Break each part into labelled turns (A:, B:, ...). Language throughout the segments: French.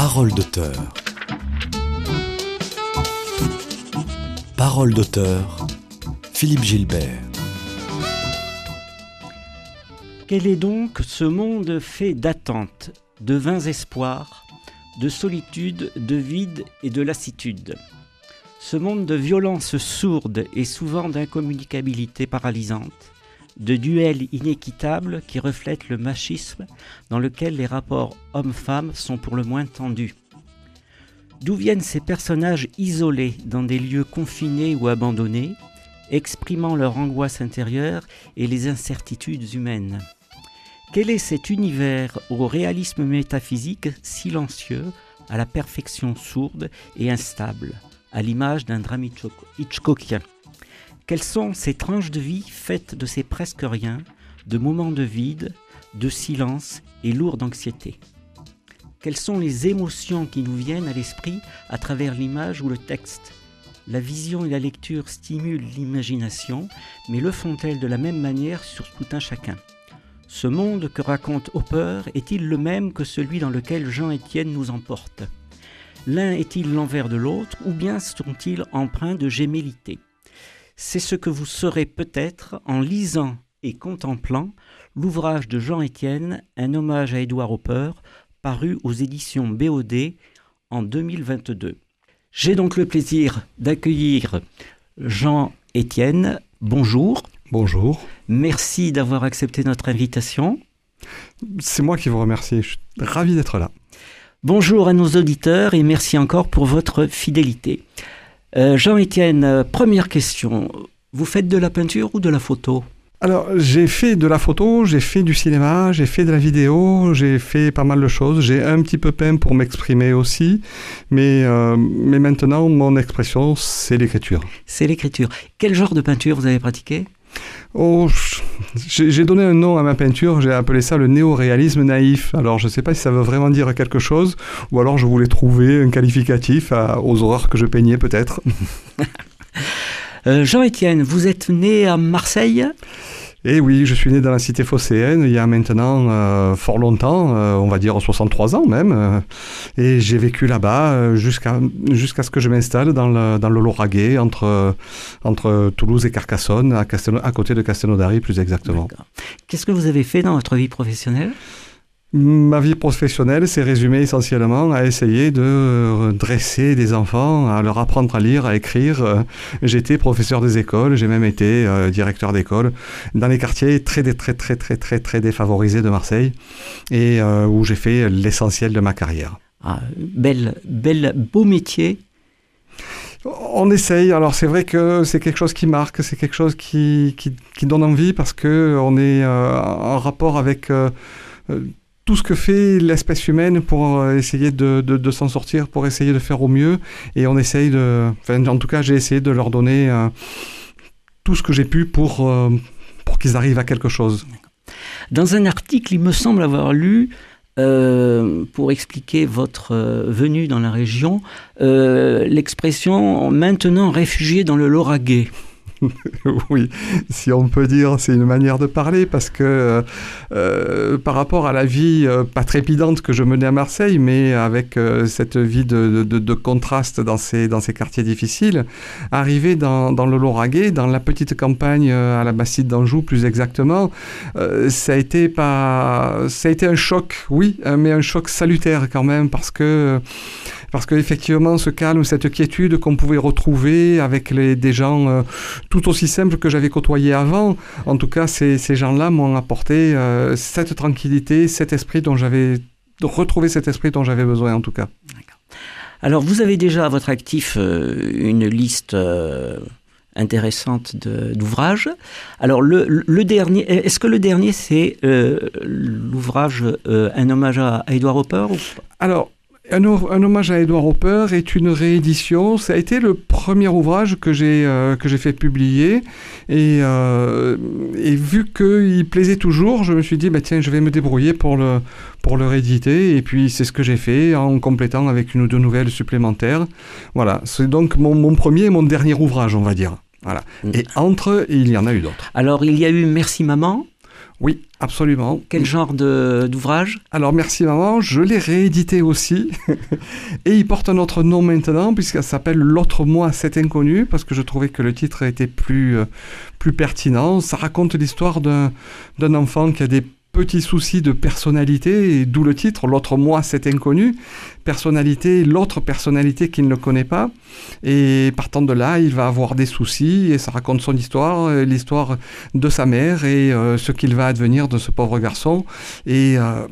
A: Parole d'auteur. Parole d'auteur. Philippe Gilbert.
B: Quel est donc ce monde fait d'attentes, de vains espoirs, de solitude, de vide et de lassitude Ce monde de violence sourde et souvent d'incommunicabilité paralysante, de duels inéquitables qui reflètent le machisme dans lequel les rapports hommes-femmes sont pour le moins tendus. D'où viennent ces personnages isolés dans des lieux confinés ou abandonnés, exprimant leur angoisse intérieure et les incertitudes humaines? Quel est cet univers au réalisme métaphysique silencieux, à la perfection sourde et instable, à l'image d'un drame hitchcockien? Quelles sont ces tranches de vie faites de ces presque rien, de moments de vide, de silence et lourd d'anxiété Quelles sont les émotions qui nous viennent à l'esprit à travers l'image ou le texte? La vision et la lecture stimulent l'imagination, mais le font-elles de la même manière sur tout un chacun? Ce monde que raconte Hopper est-il le même que celui dans lequel Jean-Étienne nous emporte? L'un est-il l'envers de l'autre, ou bien sont-ils empreints de gémellité c'est ce que vous saurez peut-être en lisant et contemplant l'ouvrage de Jean Étienne, Un hommage à Édouard Hopper, paru aux éditions BOD en 2022. J'ai donc le plaisir d'accueillir Jean Étienne. Bonjour.
C: Bonjour.
B: Merci d'avoir accepté notre invitation.
C: C'est moi qui vous remercie. Je suis ravi d'être là.
B: Bonjour à nos auditeurs et merci encore pour votre fidélité. Euh, Jean-Étienne, euh, première question. Vous faites de la peinture ou de la photo
C: alors, j'ai fait de la photo, j'ai fait du cinéma, j'ai fait de la vidéo, j'ai fait pas mal de choses. J'ai un petit peu peint pour m'exprimer aussi, mais, euh, mais maintenant, mon expression, c'est l'écriture.
B: C'est l'écriture. Quel genre de peinture vous avez pratiqué
C: Oh, j'ai donné un nom à ma peinture, j'ai appelé ça le néo-réalisme naïf. Alors je ne sais pas si ça veut vraiment dire quelque chose, ou alors je voulais trouver un qualificatif aux horreurs que je peignais peut-être.
B: Euh, Jean-Étienne, vous êtes né à Marseille?
C: Et oui, je suis né dans la cité phocéenne il y a maintenant euh, fort longtemps, euh, on va dire 63 ans même. Euh, et j'ai vécu là-bas jusqu'à ce que je m'installe dans le, dans Lauragais, entre, entre Toulouse et Carcassonne, à, à côté de Castelnaudary plus exactement.
B: Qu'est-ce que vous avez fait dans votre vie professionnelle?
C: Ma vie professionnelle s'est résumée essentiellement à essayer de dresser des enfants, à leur apprendre à lire, à écrire. J'étais professeur des écoles, j'ai même été euh, directeur d'école dans les quartiers très très très très très très défavorisés de Marseille et euh, où j'ai fait l'essentiel de ma carrière.
B: Ah, belle, belle, beau métier.
C: On essaye. Alors c'est vrai que c'est quelque chose qui marque, c'est quelque chose qui, qui, donne envie parce que on est euh, en rapport avec tout ce que fait l'espèce humaine pour euh, essayer de, de, s'en sortir, pour essayer de faire au mieux. Et on essaye de... Enfin, en tout cas, j'ai essayé de leur donner euh, tout ce que j'ai pu pour, euh, pour qu'ils arrivent à quelque chose.
B: Dans un article, il me semble avoir lu pour expliquer votre venue dans la région, l'expression maintenant réfugié dans le Lauragais.
C: oui, si on peut dire, c'est une manière de parler parce que euh, euh, par rapport à la vie euh, pas trépidante que je menais à Marseille, mais avec cette vie de, de, contraste dans ces, dans ces quartiers difficiles, arriver dans, dans, le Lauragais, dans la petite campagne à la Bastide d'Anjou plus exactement, ça, a été pas, ça a été un choc, oui, mais un choc salutaire quand même parce que parce qu'effectivement, ce calme, cette quiétude qu'on pouvait retrouver avec les, des gens tout aussi simples que j'avais côtoyés avant, en tout cas, ces, ces gens-là m'ont apporté euh, cette tranquillité, cet esprit dont j'avais retrouvé cet esprit dont j'avais besoin en tout cas.
B: Alors, vous avez déjà à votre actif euh, une liste intéressante d'ouvrages. Alors, le, le, dernier, est-ce que le dernier, c'est l'ouvrage Un hommage à, à Edward Hopper
C: Alors, un, hommage à Edouard Hopper est une réédition. Ça a été le premier ouvrage que j'ai euh, que j'ai fait publier et, euh, et vu qu'il plaisait toujours, je me suis dit bah tiens je vais me débrouiller pour le pour le rééditer et puis c'est ce que j'ai fait en complétant avec une ou deux nouvelles supplémentaires. Voilà, c'est donc mon, mon premier et mon dernier ouvrage on va dire. Voilà. Mm. Et entre il y en a eu d'autres.
B: Alors il y a eu Merci maman.
C: Oui, absolument.
B: Quel genre d'ouvrage?
C: Alors merci maman, je l'ai réédité aussi. et il porte un autre nom maintenant puisqu'il s'appelle L'autre moi, cet inconnu, parce que je trouvais que le titre était plus, euh, plus pertinent. Ça raconte l'histoire d'un enfant qui a des petit souci de personnalité, d'où le titre, l'autre moi c'est inconnu, personnalité, l'autre personnalité qu'il ne connaît pas, et partant de là, il va avoir des soucis, et ça raconte son histoire, euh, l'histoire de sa mère, et euh, ce qu'il va advenir de ce pauvre garçon, et, euh,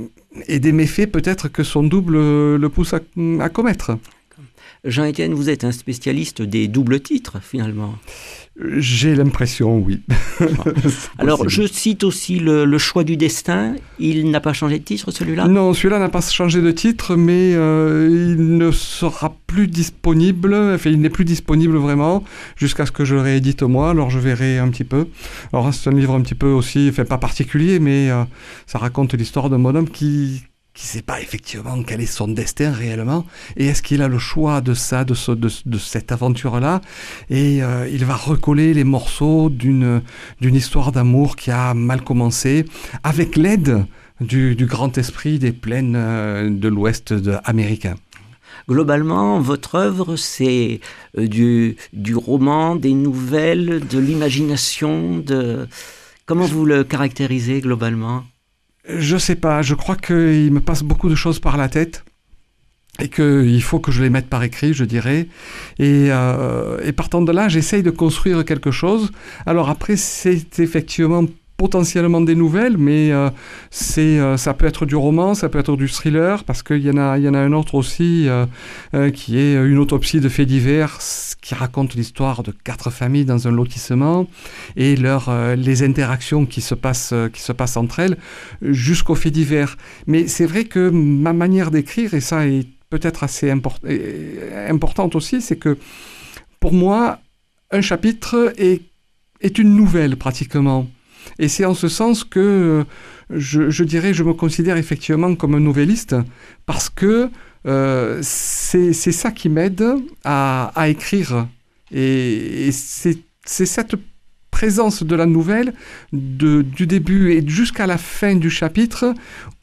C: et des méfaits peut-être que son double le pousse à commettre.
B: Jean-Étienne, vous êtes un spécialiste des doubles titres finalement.
C: J'ai l'impression, oui.
B: Alors, je cite aussi le, choix du destin. Il n'a pas changé de titre, celui-là?
C: Non, celui-là n'a pas changé de titre, mais euh, il ne sera plus disponible. Enfin, il n'est plus disponible vraiment jusqu'à ce que je le réédite moi. Alors, je verrai un petit peu. Alors, c'est un livre un petit peu aussi, enfin, pas particulier, mais euh, ça raconte l'histoire d'un bonhomme qui qui ne sait pas effectivement quel est son destin réellement, et est-ce qu'il a le choix de ça, de, ce, de, cette aventure-là, et euh, il va recoller les morceaux d'une, histoire d'amour qui a mal commencé, avec l'aide du, grand esprit des plaines euh, de l'ouest américain.
B: Globalement, votre œuvre, c'est euh, du, du roman, des nouvelles, de l'imagination, de... Comment vous le caractérisez globalement?
C: Je sais pas, je crois qu'il me passe beaucoup de choses par la tête et qu'il faut que je les mette par écrit, je dirais. Et, euh, et partant de là, j'essaye de construire quelque chose. Alors après, c'est effectivement potentiellement des nouvelles, mais euh, c'est, euh, ça peut être du roman, ça peut être du thriller, parce qu'il y, en a, y en a un autre aussi euh, qui est une autopsie de faits divers qui raconte l'histoire de quatre familles dans un lotissement et leur, les interactions qui se, passent, qui se passent entre elles jusqu'aux faits divers. Mais c'est vrai que ma manière d'écrire, et ça est peut-être assez import importante aussi, c'est que pour moi, un chapitre est, est une nouvelle pratiquement. Et c'est en ce sens que euh, je, je, dirais, je me considère effectivement comme un nouvelliste parce que euh, c'est ça qui m'aide à, à, écrire. Et, et c'est cette présence de la nouvelle de, du début et jusqu'à la fin du chapitre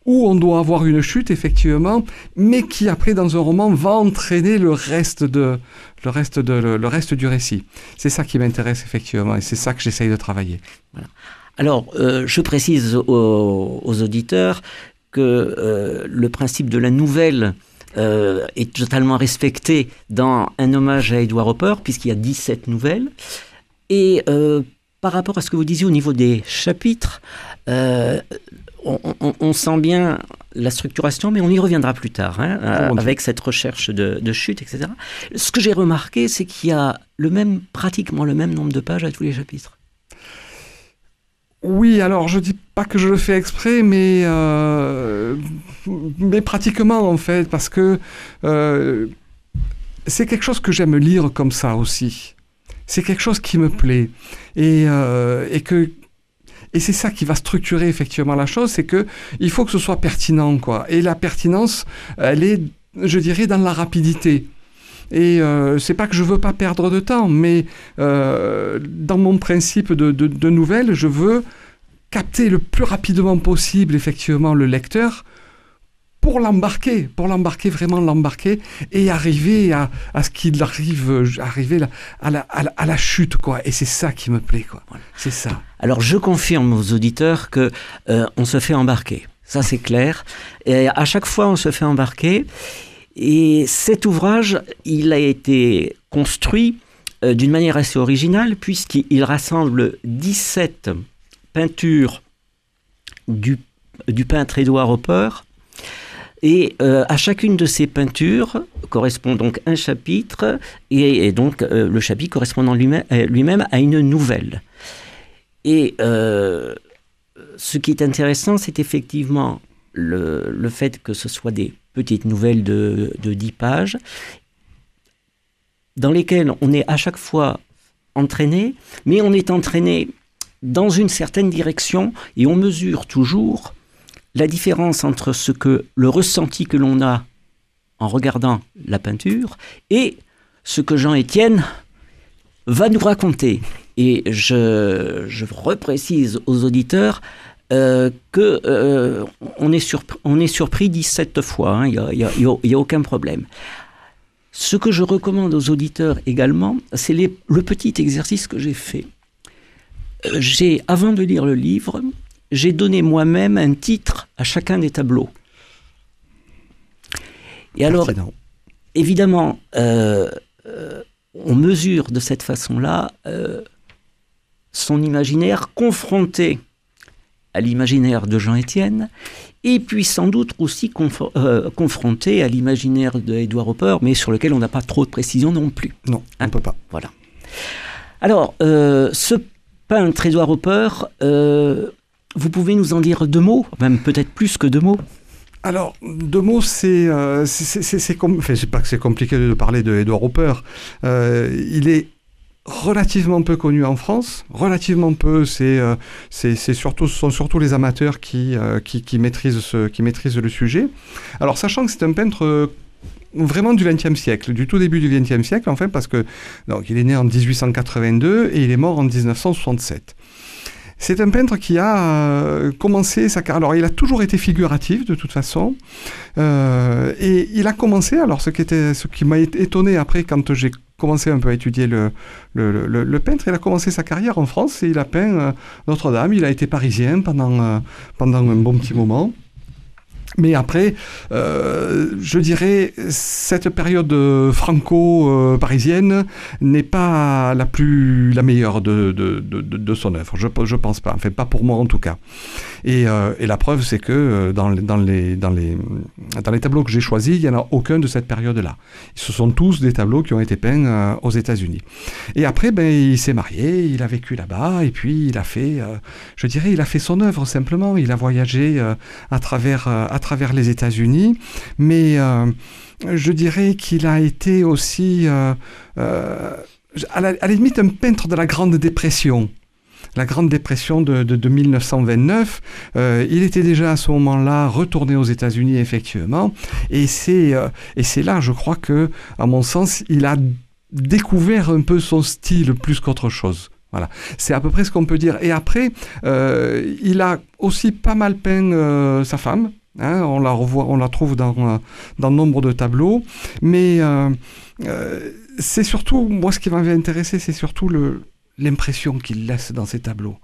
C: où on doit avoir une chute effectivement, mais qui après dans un roman va entraîner le reste de le reste de le, reste du récit. C'est ça qui m'intéresse effectivement et c'est ça que j'essaye de travailler.
B: Voilà. Alors, euh, je précise aux, auditeurs que euh, le principe de la nouvelle euh, est totalement respecté dans un hommage à Edward Hopper, puisqu'il y a 17 nouvelles. Et par rapport à ce que vous disiez au niveau des chapitres, on, sent bien la structuration, mais on y reviendra plus tard, hein, avec cette recherche de, de, chute, etc. Ce que j'ai remarqué, c'est qu'il y a le même, pratiquement le même nombre de pages à tous les chapitres.
C: Oui, alors je dis pas que je le fais exprès, mais, euh, mais pratiquement en fait, parce que euh, c'est quelque chose que j'aime lire comme ça aussi. C'est quelque chose qui me plaît. Et, euh, et que et c'est ça qui va structurer effectivement la chose, c'est que il faut que ce soit pertinent, quoi. Et la pertinence, elle est, je dirais, dans la rapidité. Et euh, c'est pas que je veux pas perdre de temps, mais euh, dans mon principe de, de, nouvelle, je veux capter le plus rapidement possible effectivement le lecteur pour l'embarquer, pour l'embarquer, vraiment l'embarquer, et arriver à, à ce qu'il arrive, arriver à la, à, la, chute, quoi. Et c'est ça qui me plaît, quoi. C'est ça.
B: Alors je confirme aux auditeurs que euh, on se fait embarquer. Ça c'est clair. Et à chaque fois on se fait embarquer. Et cet ouvrage, il a été construit euh, d'une manière assez originale puisqu'il rassemble 17 peintures du, peintre Édouard Hopper. Et euh, à chacune de ces peintures correspond donc un chapitre, et, donc euh, le chapitre correspondant lui-même à une nouvelle. Et ce qui est intéressant, c'est effectivement le, le, fait que ce soit des petites nouvelles de, de 10 pages, dans lesquelles on est à chaque fois entraîné, mais on est entraîné dans une certaine direction et on mesure toujours la différence entre ce que le ressenti que l'on a en regardant la peinture et ce que Jean-Étienne va nous raconter. Et je, je reprécise aux auditeurs euh, que euh, on, est on est surpris 17 fois, il hein, n'y a, aucun problème. Ce que je recommande aux auditeurs également, c'est le petit exercice que j'ai fait. Euh, j'ai, avant de lire le livre, j'ai donné moi-même un titre à chacun des tableaux. Et alors, évidemment, on mesure de cette façon-là son imaginaire confronté à l'imaginaire de Jean Étienne, et puis sans doute aussi euh, confronté à l'imaginaire d'Edouard Hopper, mais sur lequel on n'a pas trop de précision non plus.
C: Non, on ne peut pas.
B: Voilà. Alors, euh, ce peintre Edouard Hopper, euh, vous pouvez nous en dire deux mots, même peut-être plus que deux mots?
C: Alors, deux mots, c'est, c'est, com... enfin, pas que c'est compliqué de parler de Edward Hopper. il est relativement peu connu en France, relativement peu, c'est euh, surtout, ce sont surtout les amateurs qui, euh, qui, qui, maîtrisent ce, qui maîtrisent le sujet. Alors sachant que c'est un peintre euh, vraiment du XXe siècle, du tout début du XXe siècle en fait, parce que donc, il est né en 1882 et il est mort en 1967. C'est un peintre qui a commencé sa carrière. Alors, il a toujours été figuratif de toute façon. et il a commencé, alors ce qui, ce qui m'a étonné après quand j'ai commencé un peu à étudier le, le, peintre. Il a commencé sa carrière en France et il a peint euh, Notre-Dame. Il a été parisien pendant, euh, pendant un bon petit moment. Mais après, euh, je dirais, cette période franco-parisienne n'est pas la plus la meilleure de, de, de, son œuvre. Je ne pense pas. Enfin, pas pour moi en tout cas. Et, euh, et la preuve, c'est que euh, dans, dans, les, dans, les, dans les tableaux que j'ai choisis, il n'y en a aucun de cette période-là. Ce sont tous des tableaux qui ont été peints aux États-Unis. Et après, ben, il s'est marié, il a vécu là-bas, et puis il a fait, je dirais, il a fait son œuvre simplement. Il a voyagé à travers, travers les États-Unis, mais euh, je dirais qu'il a été aussi, euh, euh, à, la, limite, un peintre de la Grande Dépression la Grande Dépression de, de, 1929. il était déjà à ce moment-là retourné aux États-Unis, effectivement. Et c'est et c'est là, je crois que, à mon sens, il a découvert un peu son style plus qu'autre chose. Voilà, c'est à peu près ce qu'on peut dire. Et après, il a aussi pas mal peint sa femme, Hein, on la revoit, on la trouve dans, euh, nombre de tableaux, mais euh, euh, c'est surtout, moi ce qui m'avait intéressé, c'est surtout l'impression qu'il laisse dans ces tableaux.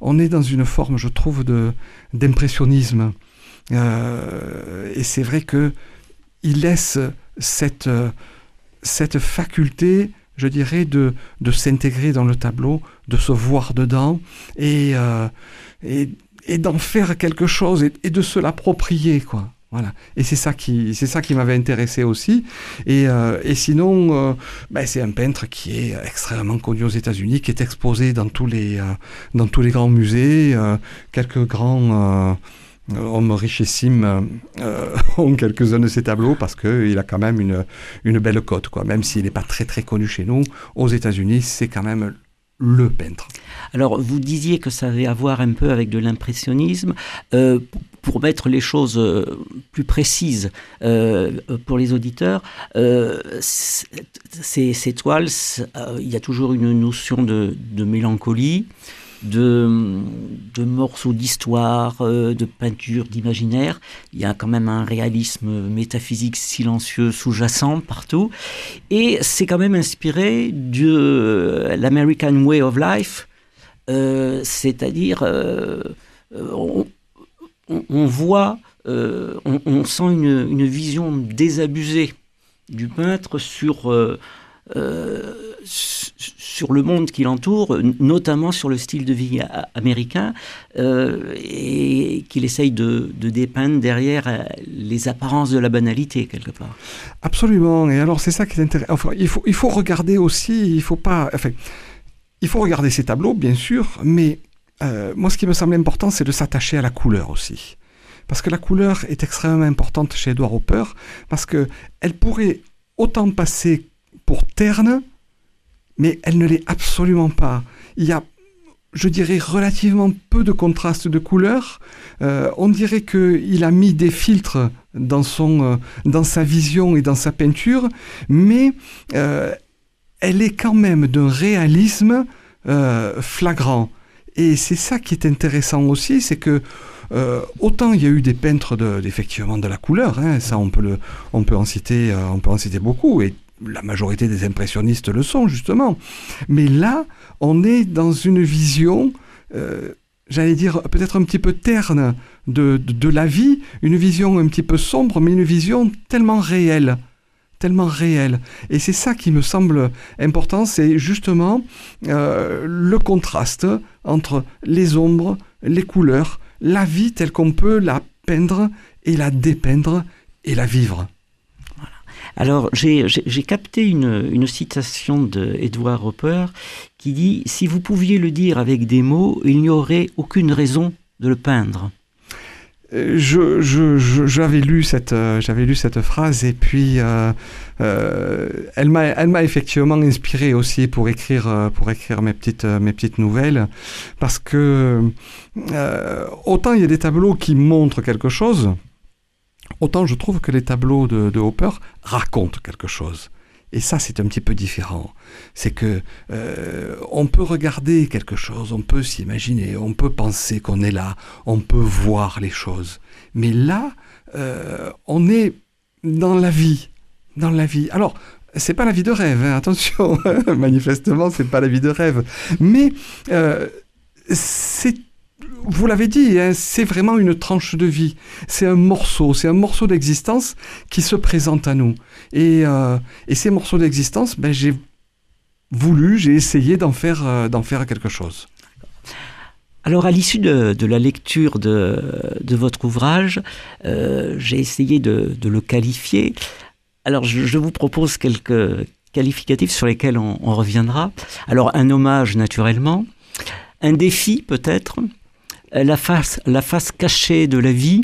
C: On est dans une forme, je trouve, de d'impressionnisme, et c'est vrai que il laisse cette cette faculté, je dirais, de de s'intégrer dans le tableau, de se voir dedans, et et d'en faire quelque chose et, de se l'approprier, quoi. Voilà. Et c'est ça qui, c'est ça qui m'avait intéressé aussi. Et, euh, et sinon, euh, ben c'est un peintre qui est extrêmement connu aux États-Unis, qui est exposé dans tous les, euh, dans tous les grands musées. quelques grands hommes richissimes ont quelques-uns de ses tableaux parce qu'il a quand même une, une belle cote, quoi. Même s'il n'est pas très très connu chez nous, aux États-Unis, c'est quand même le peintre.
B: Alors, vous disiez que ça avait à voir un peu avec de l'impressionnisme. Euh, pour mettre les choses euh, plus précises euh, pour les auditeurs, ces, toiles, il y a toujours une notion de mélancolie de, morceaux d'histoire, euh, de peinture, d'imaginaire. Il y a quand même un réalisme métaphysique silencieux sous-jacent partout. Et c'est quand même inspiré de l'American Way of Life, euh, c'est-à-dire euh, on, voit, on, sent une, vision désabusée du peintre sur sur le monde qui l'entoure, notamment sur le style de vie américain, euh, et qu'il essaye de, dépeindre derrière euh, les apparences de la banalité, quelque part.
C: Absolument. Et alors, c'est ça qui est intéressant. Il, faut, regarder aussi, il faut pas. Enfin, il faut regarder ces tableaux, bien sûr, mais euh, moi, ce qui me semble important, c'est de s'attacher à la couleur aussi. Parce que la couleur est extrêmement importante chez Edward Hopper, parce qu'elle pourrait autant passer pour terne mais elle ne l'est absolument pas. Il y a, je dirais, relativement peu de contraste de couleurs. Euh, on dirait qu'il a mis des filtres dans, son, euh, dans sa vision et dans sa peinture, mais euh, elle est quand même d'un réalisme flagrant. Et c'est ça qui est intéressant aussi, c'est que autant il y a eu des peintres de, de la couleur, hein, ça on peut, le, on, peut en citer, on peut en citer beaucoup, et la majorité des impressionnistes le sont justement. Mais là, on est dans une vision, euh, j'allais dire peut-être un petit peu terne de, de, la vie, une vision un petit peu sombre, mais une vision tellement réelle tellement réelle. Et c'est ça qui me semble important, c'est justement le contraste entre les ombres, les couleurs, la vie telle qu'on peut la peindre et la dépeindre et la vivre.
B: Alors, j'ai capté une, citation de Edward Hopper qui dit Si vous pouviez le dire avec des mots, il n'y aurait aucune raison de le peindre.
C: Euh, j'avais lu cette euh, lu cette phrase et puis euh, elle m'a elle m'a effectivement inspiré aussi pour écrire pour écrire mes petites mes petites nouvelles parce que autant il y a des tableaux qui montrent quelque chose autant je trouve que les tableaux de, Hopper racontent quelque chose et ça, c'est un petit peu différent. C'est que euh, on peut regarder quelque chose, on peut s'imaginer, on peut penser qu'on est là, on peut voir les choses. Mais là, euh, on est dans la vie, dans la vie. Alors, c'est pas la vie de rêve, hein, attention. Manifestement, c'est pas la vie de rêve. Mais euh, c'est vous l'avez dit, hein, c'est vraiment une tranche de vie. C'est un morceau, c'est un morceau d'existence qui se présente à nous. Et, euh, ces morceaux d'existence, ben, j'ai voulu, j'ai essayé d'en faire, euh, d'en faire quelque chose.
B: Alors, à l'issue de, la lecture de, votre ouvrage, euh, j'ai essayé de, le qualifier. Alors, je, vous propose quelques qualificatifs sur lesquels on reviendra. Alors, un hommage, naturellement. Un défi, peut-être la face, la face cachée de la vie,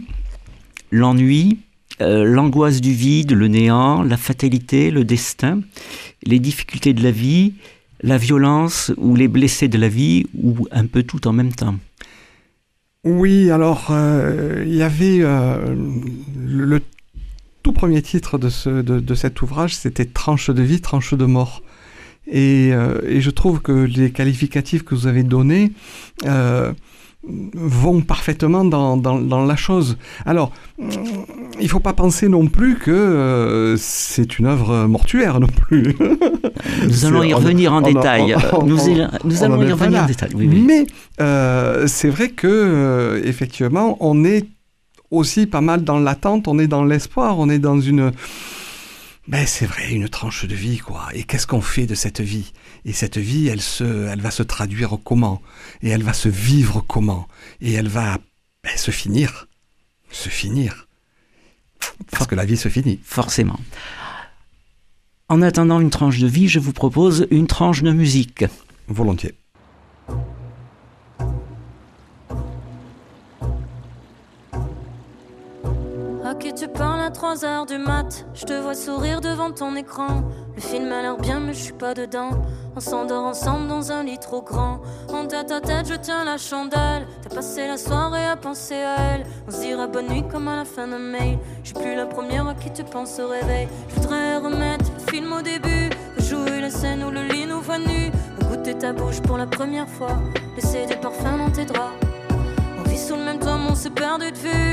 B: l'ennui, euh, l'angoisse du vide, le néant, la fatalité, le destin, les difficultés de la vie, la violence ou les blessés de la vie, ou un peu tout en même temps.
C: Oui, alors euh, il y avait euh, le, tout premier titre de, ce, de, cet ouvrage, c'était Tranche de vie, tranche de mort. Et, et, je trouve que les qualificatifs que vous avez donnés vont parfaitement dans, dans, la chose. Alors, il faut pas penser non plus que euh, c'est une œuvre mortuaire non plus.
B: Nous allons y revenir en détail. nous, allons y revenir en détail.
C: Mais euh, c'est vrai que euh, effectivement, on est aussi pas mal dans l'attente, on est dans l'espoir, on est dans une ben, c'est vrai, une tranche de vie, quoi. Et qu'est-ce qu'on fait de cette vie? Et cette vie, elle, se, elle va se traduire comment? Et elle va se vivre comment? Et elle va ben, se finir. Se finir. Parce que la vie se finit.
B: Forcément. En attendant une tranche de vie, je vous propose une tranche de musique.
C: Volontiers.
D: Ok, tu parles à 3 heures du mat. Je te vois sourire devant ton écran. Le film a l'air bien, mais je suis pas dedans. On s'endort ensemble dans un lit trop grand. En tête à tête, je tiens la chandelle. T'as passé la soirée à penser à elle. On se dira bonne nuit comme à la fin d'un mail. Je suis plus la première à qui tu penses au réveil. Je voudrais remettre le film au début. Jouer la scène où le lit nous voit nu. Goûter ta bouche pour la première fois. Laisser des parfums dans tes draps sous le même toit, on s'est perdu de vue.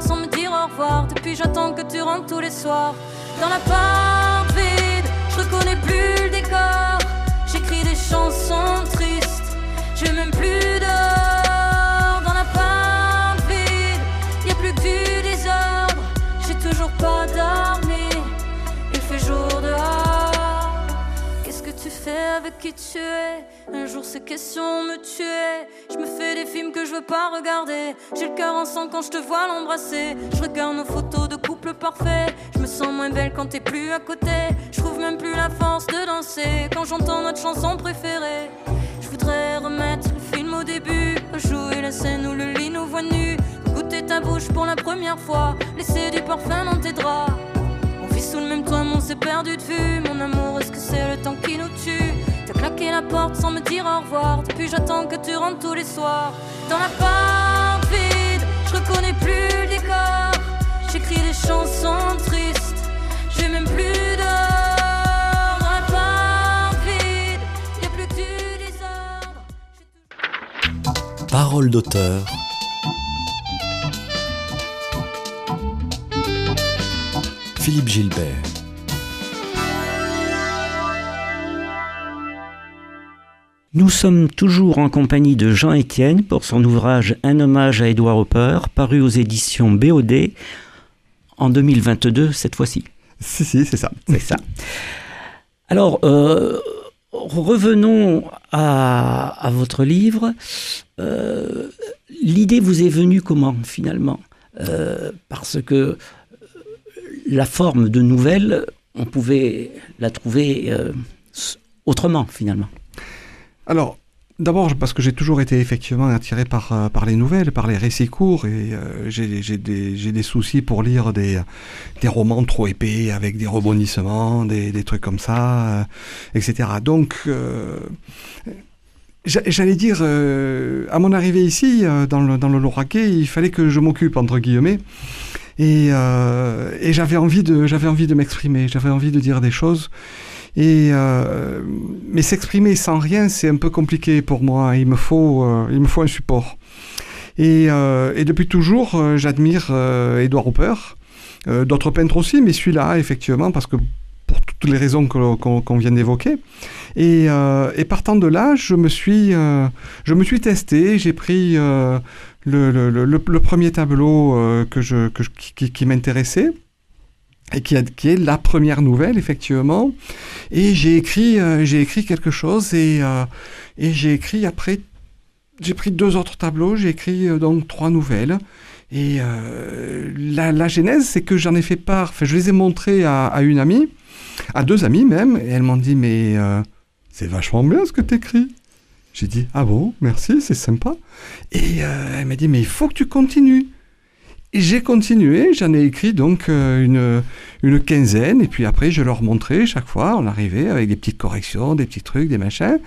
D: Sans me dire au revoir. Depuis, j'attends que tu rentres tous les soirs. Dans la part vide, je reconnais plus le décor. J'écris des chansons tristes, j'ai même plus. Avec qui tu es un jour ces questions me tuaient. Je me fais des films que je veux pas regarder. J'ai le cœur en sang quand je te vois l'embrasser. Je regarde nos photos de couple parfait. Je me sens moins belle quand t'es plus à côté. Je trouve même plus la force de danser quand j'entends notre chanson préférée. Je voudrais remettre le film au début. Jouer la scène où le lit nous voit nus. Goûter ta bouche pour la première fois. Laisser du parfum dans tes draps. Sous le même toit, mais on s'est perdu de vue. Mon amour, est-ce que c'est le temps qui nous tue? T'as claqué la porte sans me dire au revoir. Depuis, j'attends que tu rentres tous les soirs. Dans la part vide, je reconnais plus le décor. J'écris des chansons tristes, j'ai même plus d'or. La vide, y'a plus du désordre.
A: Parole d'auteur. Philippe Gilbert.
B: Nous sommes toujours en compagnie de Jean Étienne pour son ouvrage Un hommage à Édouard Hopper, paru aux éditions BOD en 2022 cette fois-ci.
C: Si, si, c'est ça.
B: C'est ça. Alors, euh, revenons à, votre livre. Euh, l'idée vous est venue comment finalement? Euh, Parce que la forme de nouvelle, on pouvait la trouver autrement finalement.
C: Alors, D'abord parce que j'ai toujours été effectivement attiré par, euh, par les nouvelles, par les récits courts, et euh, j'ai des, des, soucis pour lire des, des romans trop épais, avec des rebondissements, des, des trucs comme ça, euh, etc. Donc, j'allais dire, à mon arrivée ici, dans le, dans le il fallait que je m'occupe, entre guillemets, et, et j'avais envie de, de m'exprimer, j'avais envie de dire des choses. Et euh, mais s'exprimer sans rien, c'est un peu compliqué pour moi. Il me faut, euh, il me faut un support. Et, euh, depuis toujours, j'admire Edouard Hopper, d'autres peintres aussi, mais celui-là, effectivement, parce que pour toutes les raisons qu'on vient d'évoquer. Et, partant de là, je me suis, je me suis testé. J'ai pris le, premier tableau que je, qui m'intéressait et qui, est la première nouvelle effectivement. Et j'ai écrit, euh, j'ai écrit quelque chose et, euh, et j'ai écrit après, j'ai pris deux autres tableaux, j'ai écrit euh, donc trois nouvelles. Et la, la, genèse, c'est que j'en ai fait part, enfin, je les ai montrés à, une amie, à deux amies même, et elles m'ont dit mais c'est vachement bien ce que tu écris. J'ai dit ah bon, merci, c'est sympa. Et elle m'a dit mais il faut que tu continues j'ai continué, j'en ai écrit donc euh, une, quinzaine, et puis après je leur montrais chaque fois, on arrivait avec des petites corrections, des petits trucs, des machins,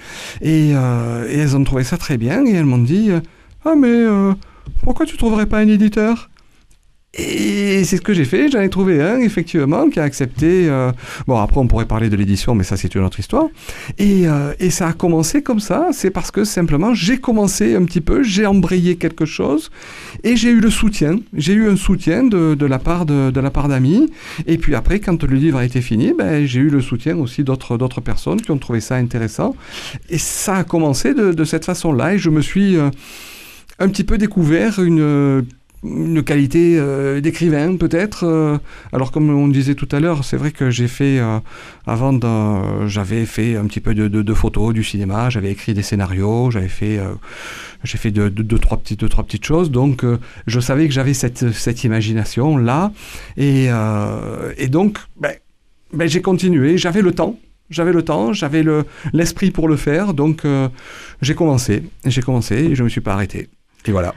C: et, euh, elles ont trouvé ça très bien, et elles m'ont dit, ah mais euh, pourquoi tu trouverais pas un éditeur? Et c'est ce que j'ai fait, j'en ai trouvé un, effectivement, qui a accepté... Euh, bon, après, on pourrait parler de l'édition, mais ça, c'est une autre histoire. Et, euh, et, ça a commencé comme ça, c'est parce que simplement, j'ai commencé un petit peu, j'ai embrayé quelque chose, et j'ai eu le soutien. J'ai eu un soutien de, de la part de, de la part d'amis. Et puis après, quand le livre a été fini, ben, j'ai eu le soutien aussi d'autres, d'autres personnes qui ont trouvé ça intéressant. Et ça a commencé de, de cette façon-là, et je me suis... Euh, un petit peu découvert une une qualité euh, d'écrivain peut-être. Euh, alors comme on disait tout à l'heure, c'est vrai que j'ai fait euh, avant, j'avais fait un petit peu de, photos, du cinéma, j'avais écrit des scénarios, j'avais fait, j'ai fait deux, trois petites, deux, trois petites choses. Donc je savais que j'avais cette, cette imagination là, et, et donc ben, ben, j'ai continué. J'avais le temps. J'avais le temps, j'avais le, l'esprit pour le faire, donc j'ai commencé, j'ai commencé et je me suis pas arrêté. Et voilà.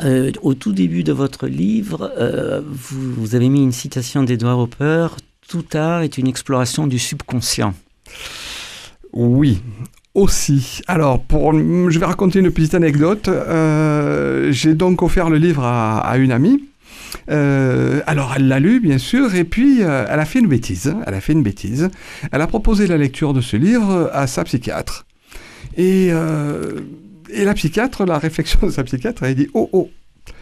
B: Euh, au tout début de votre livre, euh, vous, avez mis une citation d'Edouard Hopper Tout art est une exploration du subconscient.
C: Oui, aussi. Alors, je vais raconter une petite anecdote. Euh, j'ai donc offert le livre à, une amie. alors, elle l'a lu, bien sûr, et puis elle a fait une bêtise. Elle a fait une bêtise. Elle a proposé la lecture de ce livre à sa psychiatre. Et et la psychiatre, la réflexion de sa psychiatre, elle dit Oh, oh,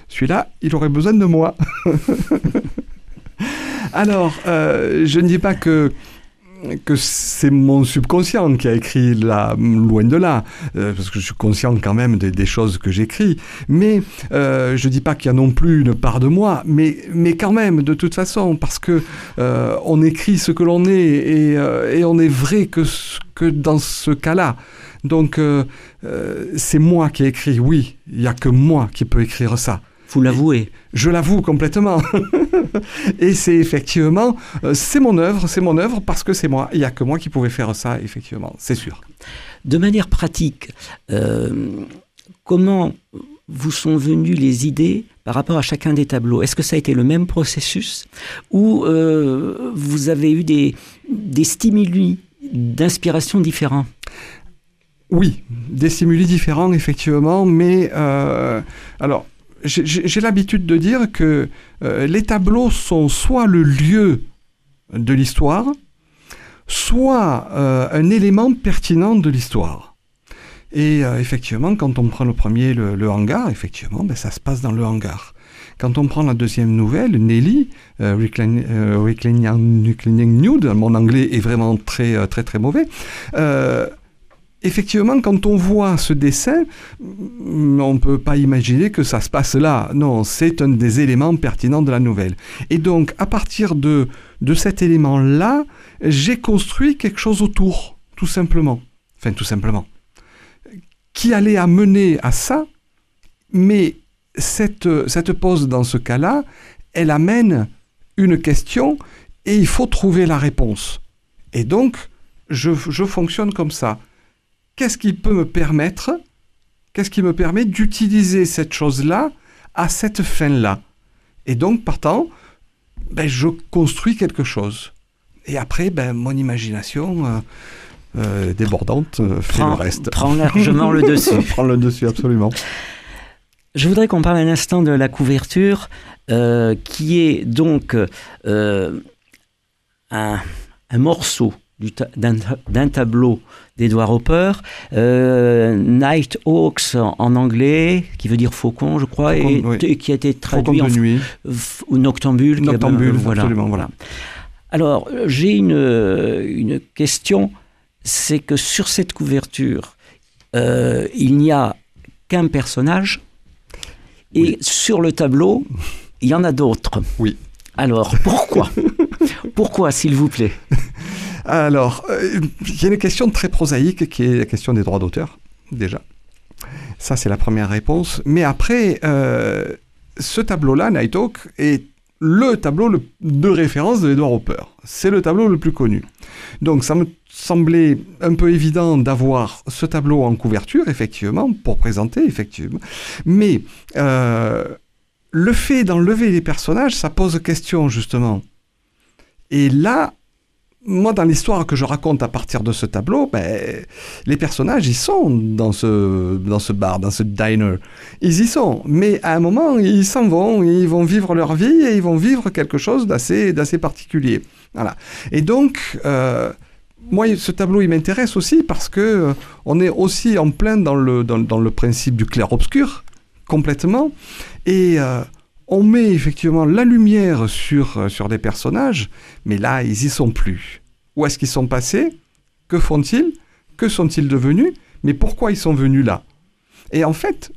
C: celui-là, il aurait besoin de moi. Alors, euh, je ne dis pas que que c'est mon subconscient qui a écrit là, loin de là, euh, parce que je suis conscient quand même des, choses que j'écris. Mais euh, je dis pas qu'il y a non plus une part de moi, mais, mais quand même, de toute façon, parce que on écrit ce que l'on est et, et, on est vrai que, que dans ce cas-là. Donc, euh, euh, c'est moi qui ai écrit, oui, il n'y a que moi qui peux écrire ça.
B: Vous l'avouez
C: Je l'avoue complètement. et c'est effectivement, euh, c'est mon œuvre, c'est mon œuvre parce que c'est moi. Il n'y a que moi qui pouvais faire ça, effectivement, c'est sûr.
B: De manière pratique, comment vous sont venues les idées par rapport à chacun des tableaux? Est-ce que ça a été le même processus? Ou vous avez eu des, des stimuli d'inspiration différents?
C: Oui, des stimuli différents, effectivement, mais euh, alors j'ai l'habitude de dire que euh, les tableaux sont soit le lieu de l'histoire, soit euh, un élément pertinent de l'histoire. Et euh, effectivement, quand on prend le premier, le, hangar, effectivement, ben, ça se passe dans le hangar. Quand on prend la deuxième nouvelle, Nelly, euh, Reclining, Nude, mon anglais est vraiment très euh, très très mauvais. Euh, effectivement, quand on voit ce dessin, mm, on ne peut pas imaginer que ça se passe là. Non, c'est un des éléments pertinents de la nouvelle. Et donc, à partir de, de cet élément-là, j'ai construit quelque chose autour, tout simplement. Enfin, tout simplement. Qui allait amener à ça, mais cette, cette pause dans ce cas-là, elle amène une question et il faut trouver la réponse. Et donc, je, je fonctionne comme ça. Qu'est-ce qui peut me permettre, qu'est-ce qui me permet d'utiliser cette chose-là à cette fin-là? Et donc, partant, ben, je construis quelque chose. Et après, ben, mon imagination euh, euh, débordante euh, fait le reste.
B: Prend largement le dessus.
C: prend le dessus, absolument.
B: Je voudrais qu'on parle un instant de la couverture, qui est donc un, morceau d'un tableau d'Edouard Hopper, euh, Night Hawks en anglais, qui veut dire faucon, je crois, et, qui a été traduit
C: en nuit.
B: ou noctambule.
C: Noctambule, voilà. absolument, voilà.
B: Alors, j'ai une, une question, c'est que sur cette couverture, il n'y a qu'un personnage, et sur le tableau, il y en a d'autres.
C: Oui.
B: Alors, pourquoi? Pourquoi, s'il vous plaît?
C: Alors, euh, il y a une question très prosaïque qui est la question des droits d'auteur, déjà. Ça, c'est la première réponse. Mais après, euh, ce tableau-là, Nighthawk, est le tableau de référence de Edward Hopper. C'est le tableau le plus connu. Donc ça me semblait un peu évident d'avoir ce tableau en couverture, effectivement, pour présenter, effectivement. Mais euh, le fait d'enlever les personnages, ça pose question, justement. Et là, moi, dans l'histoire que je raconte à partir de ce tableau, ben, les personnages, ils sont dans ce, bar, dans ce diner. Ils y sont. Mais à un moment, ils s'en vont, ils vont vivre leur vie et ils vont vivre quelque chose d'assez, particulier. Voilà. Et donc, euh, moi, ce tableau, il m'intéresse aussi parce que euh, on est aussi en plein dans le, dans, dans le principe du clair-obscur, complètement. Et euh, on met effectivement la lumière sur, euh, sur des personnages, mais là, ils y sont plus. Où est-ce qu'ils sont passés? Que font-ils? Que sont-ils devenus? Mais pourquoi ils sont venus là? Et en fait,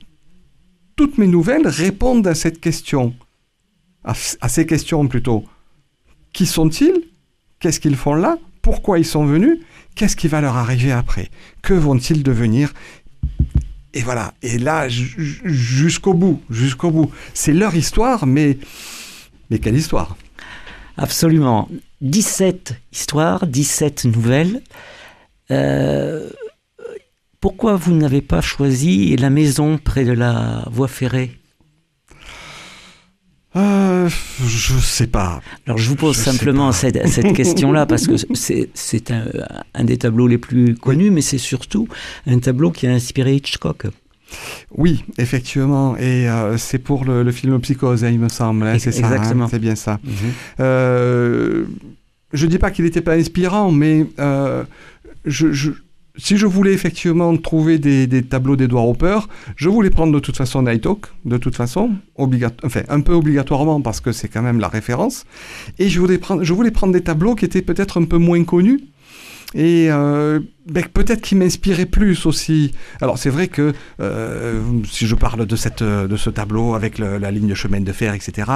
C: toutes mes nouvelles répondent à cette question, à, ces questions plutôt. Qui sont-ils? Qu'est-ce qu'ils font là? Pourquoi ils sont venus? Qu'est-ce qui va leur arriver après? Que vont-ils devenir? Et voilà. Et là, jusqu'au bout, jusqu'au bout. C'est leur histoire, mais, mais quelle histoire?
B: Absolument. 17 histoires, 17 nouvelles. Euh, pourquoi vous n'avez pas choisi la maison près de la voie ferrée?
C: Euh, je sais pas.
B: Alors je vous pose simplement cette, cette question-là parce que c'est un, un, des tableaux les plus connus, mais c'est surtout un tableau qui a inspiré Hitchcock.
C: Oui, effectivement, et euh, c'est pour le, film Psychose, hein, il me semble. Hein, c'est ça, hein, c'est bien ça. Mhm. Euh, je dis pas qu'il n'était pas inspirant, mais euh, je, je, si je voulais effectivement trouver des, tableaux d'Edward Hopper, je voulais prendre de toute façon Nighthawk, de toute façon, enfin un peu obligatoirement parce que c'est quand même la référence, et je voulais prendre, je voulais prendre des tableaux qui étaient peut-être un peu moins connus, et euh, ben, peut-être qu'il m'inspirait plus aussi. Alors c'est vrai que euh, si je parle de, cette, de ce tableau avec la ligne de chemin de fer, etc.,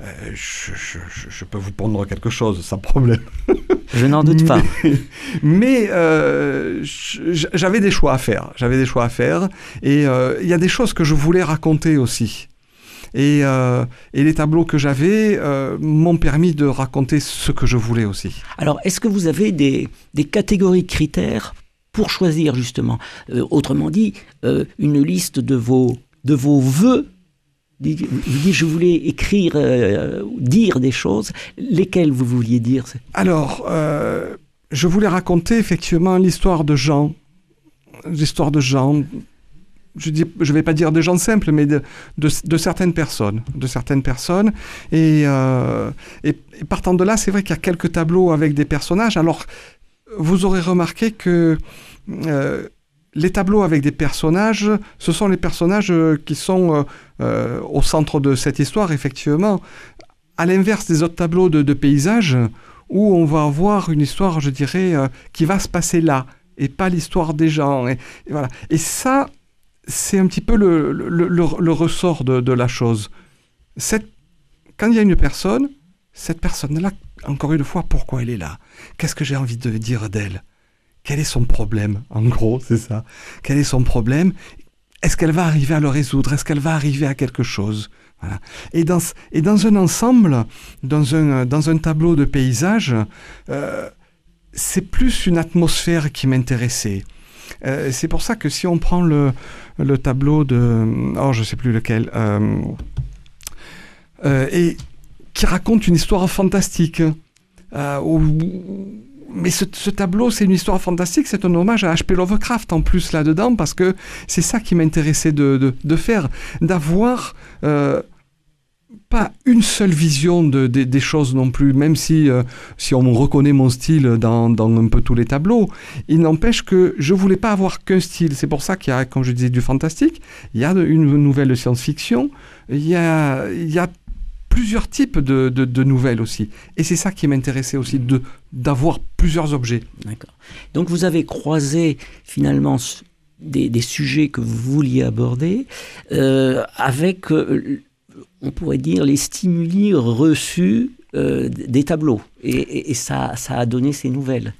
C: euh, je, je, je, peux vous pondre quelque chose sans problème.
B: Je n'en doute pas.
C: Mais, euh, j'avais des choix à faire. J'avais des choix à faire. Et il y a des choses que je voulais raconter aussi. Et, euh, et, les tableaux que j'avais euh, m'ont permis de raconter ce que je voulais aussi.
B: Alors, est-ce que vous avez des, des catégories de critères pour choisir justement? Euh, Autrement dit, une liste de vos, de vos voeux vous dites, je voulais écrire, dire des choses. Lesquelles vous vouliez dire?
C: Alors, je voulais raconter effectivement l'histoire de Jean, l'histoire de Jean, je ne je vais pas dire des gens simples, mais de, de, certaines personnes, de certaines personnes. Et, euh, et, partant de là, c'est vrai qu'il y a quelques tableaux avec des personnages. Alors, vous aurez remarqué que euh, les tableaux avec des personnages, ce sont les personnages qui sont au centre de cette histoire, effectivement. À l'inverse des autres tableaux de, paysages, où on va avoir une histoire, je dirais, qui va se passer là, et pas l'histoire des gens. Et, voilà. et ça, c'est un petit peu le, le, ressort de, de, la chose. Quand il y a une personne, cette personne-là, encore une fois, pourquoi elle est là? Qu'est-ce que j'ai envie de dire d'elle? Quel est son problème En gros, c'est ça? Quel est son problème? Est-ce qu'elle va arriver à le résoudre? Est-ce qu'elle va arriver à quelque chose? Et, dans, et dans un ensemble, dans un, dans un tableau de paysage, euh, c'est plus une atmosphère qui m'intéressait. Euh, c'est pour ça que si on prend le, le tableau de... Oh, je sais plus lequel. Euh, euh, et qui raconte une histoire fantastique. mais ce, tableau, c'est une histoire fantastique, c'est un hommage à H.P. Lovecraft en plus là-dedans, parce que c'est ça qui m'intéressait de, de, de, faire, d'avoir pas une seule vision de, des choses non plus, même si, euh, si on reconnaît mon style dans, dans, un peu tous les tableaux. Il n'empêche que je voulais pas avoir qu'un style. C'est pour ça qu'il y a, comme je disais, du fantastique, il y a une nouvelle science-fiction, il y a, il y a plusieurs types de, de, nouvelles aussi. Et c'est ça qui m'intéressait aussi, de, d'avoir plusieurs objets.
B: D'accord. Donc vous avez croisé finalement des, des sujets que vous vouliez aborder euh, avec... Euh, on pourrait dire, les stimuli reçus euh, des tableaux. Et, ça, ça a donné ces nouvelles.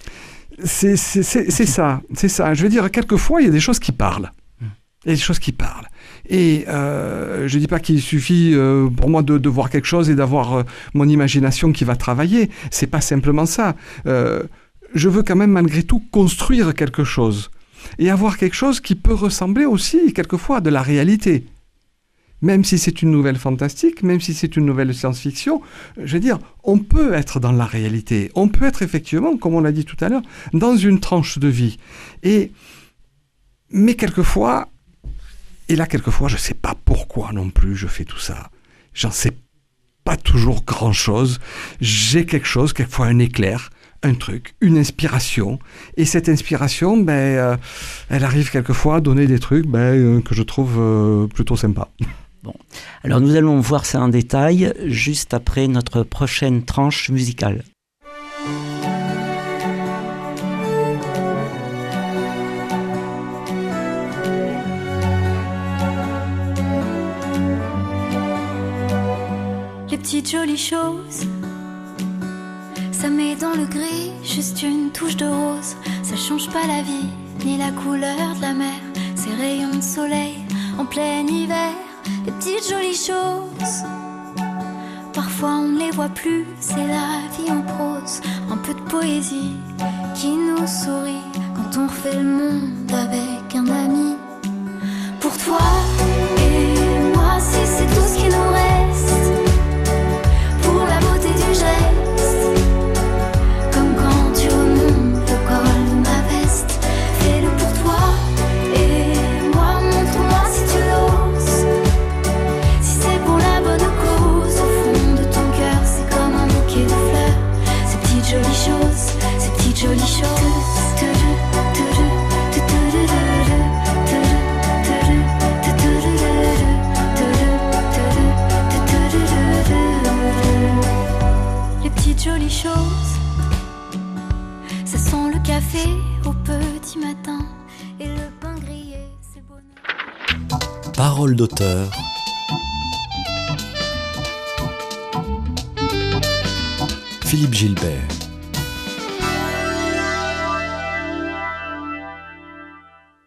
C: C'est ça, c'est ça. Je veux dire, quelquefois, il y a des choses qui parlent. Il y a des choses qui parlent. Et euh, je ne dis pas qu'il suffit euh, pour moi de, voir quelque chose et d'avoir mon imagination qui va travailler. C'est pas simplement ça. je veux quand même malgré tout construire quelque chose et avoir quelque chose qui peut ressembler aussi quelquefois à de la réalité même si c'est une nouvelle fantastique, même si c'est une nouvelle science-fiction, je veux dire, on peut être dans la réalité. On peut être effectivement, comme on l'a dit tout à l'heure, dans une tranche de vie. Et, mais quelquefois, et là, quelquefois, je ne sais pas pourquoi non plus je fais tout ça. J'en sais pas toujours grand chose. J'ai quelque chose, quelquefois un éclair, un truc, une inspiration. Et cette inspiration, ben, euh, elle arrive quelquefois à donner des trucs ben, euh, que je trouve euh, plutôt sympas.
B: Bon. Alors nous allons voir ça en détail juste après notre prochaine tranche musicale.
E: Les petites jolies choses, ça met dans le gris juste une touche de rose. Ça change pas la vie, ni la couleur de la mer, ces rayons de soleil en plein hiver petites jolies choses. Parfois on ne les voit plus, c'est la vie en prose, un peu de poésie qui nous sourit quand on refait le monde avec un ami. Pour toi et moi, c'est tout ce qui nous reste, petites jolies choses, ça sent le café au petit matin et le pain grillé, c'est bonheur.
A: Parole d'auteur. Philippe Gilbert.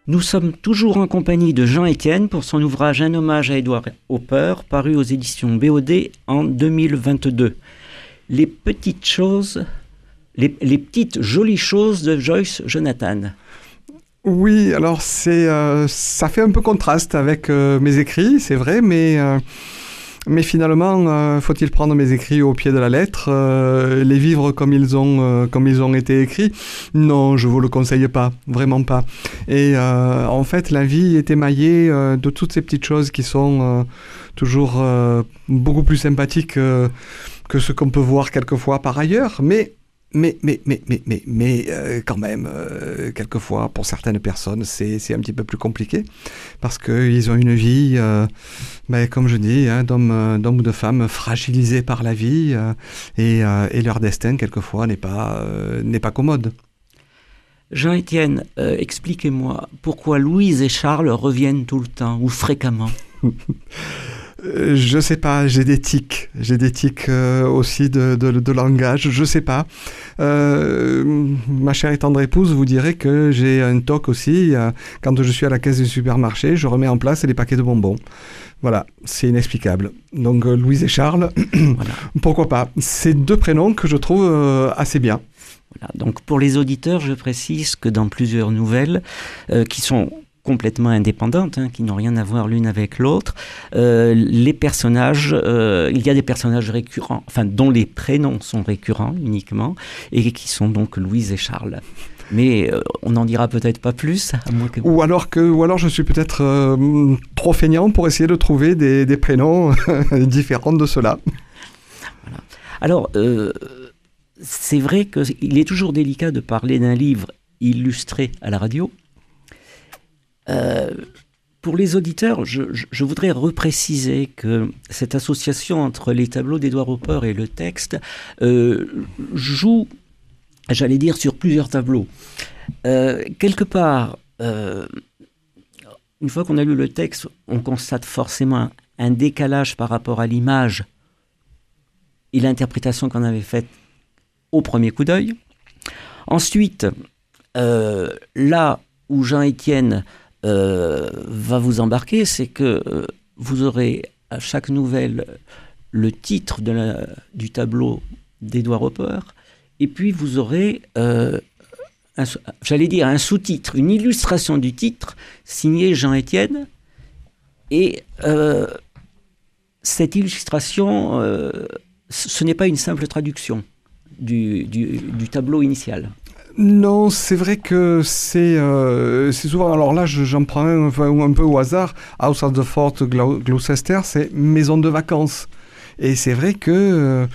B: Nous sommes toujours en compagnie de Jean Etienne pour son ouvrage Un hommage à Edward Hopper, paru aux éditions BOD en 2022. Les petites choses, les, les petites jolies choses de Joyce Jonathan.
C: Oui, alors c'est, euh, ça fait un peu contraste avec euh, mes écrits, c'est vrai, mais, euh, mais finalement, faut-il prendre mes écrits au pied de la lettre, les vivre comme ils ont, comme ils ont été écrits? Non, je vous le conseille pas, vraiment pas. Et en fait, la vie est émaillée de toutes ces petites choses qui sont toujours beaucoup plus sympathiques que ce qu'on peut voir quelquefois par ailleurs, mais mais, mais, mais, mais, mais, mais euh, quand même, euh, quelquefois, pour certaines personnes, c'est, un petit peu plus compliqué parce qu'ils ont une vie, euh, ben, comme je dis, hein, d'hommes, ou de femmes fragilisés par la vie et, et, leur destin, quelquefois, n'est pas, n'est pas commode.
B: Jean-Étienne, expliquez-moi pourquoi Louise et Charles reviennent tout le temps ou fréquemment
C: je sais pas, j'ai des tics, j'ai des tics euh, aussi de, de, langage, je sais pas. Euh, ma chère et tendre épouse vous dirait que j'ai un toc aussi. quand je suis à la caisse du supermarché, je remets en place les paquets de bonbons. Voilà, c'est inexplicable. Donc Louise et Charles, pourquoi pas? C'est deux prénoms que je trouve assez bien.
B: Donc pour les auditeurs, je précise que dans plusieurs nouvelles qui sont complètement indépendantes, hein, qui n'ont rien à voir l'une avec l'autre. Euh, les personnages, euh, il y a des personnages récurrents, enfin dont les prénoms sont récurrents uniquement, et qui sont donc Louise et Charles. Mais euh, on n'en dira peut-être pas plus.
C: Ou alors que, ou alors je suis peut-être trop feignant pour essayer de trouver des, des prénoms différents de cela.
B: Voilà. Alors, c'est vrai qu'il est toujours délicat de parler d'un livre illustré à la radio euh, pour les auditeurs, je, voudrais repréciser que cette association entre les tableaux d'Edouard Hopper et le texte euh, joue, j'allais dire, sur plusieurs tableaux. Euh, quelque part, une fois qu'on a lu le texte, on constate forcément un décalage par rapport à l'image et l'interprétation qu'on avait faite au premier coup d'œil. Ensuite, là où Jean-Étienne va vous embarquer, c'est que euh, vous aurez à chaque nouvelle le titre de du tableau d'Edouard Hopper, et puis vous aurez, euh, j'allais dire, un sous-titre, une illustration du titre signé Jean Étienne, et cette illustration, ce n'est pas une simple traduction du, du tableau initial.
C: Non, c'est vrai que c'est euh, souvent. Alors là, j'en prends un, peu au hasard. House of the Fort Gloucester, c'est maison de vacances. Et c'est vrai que euh,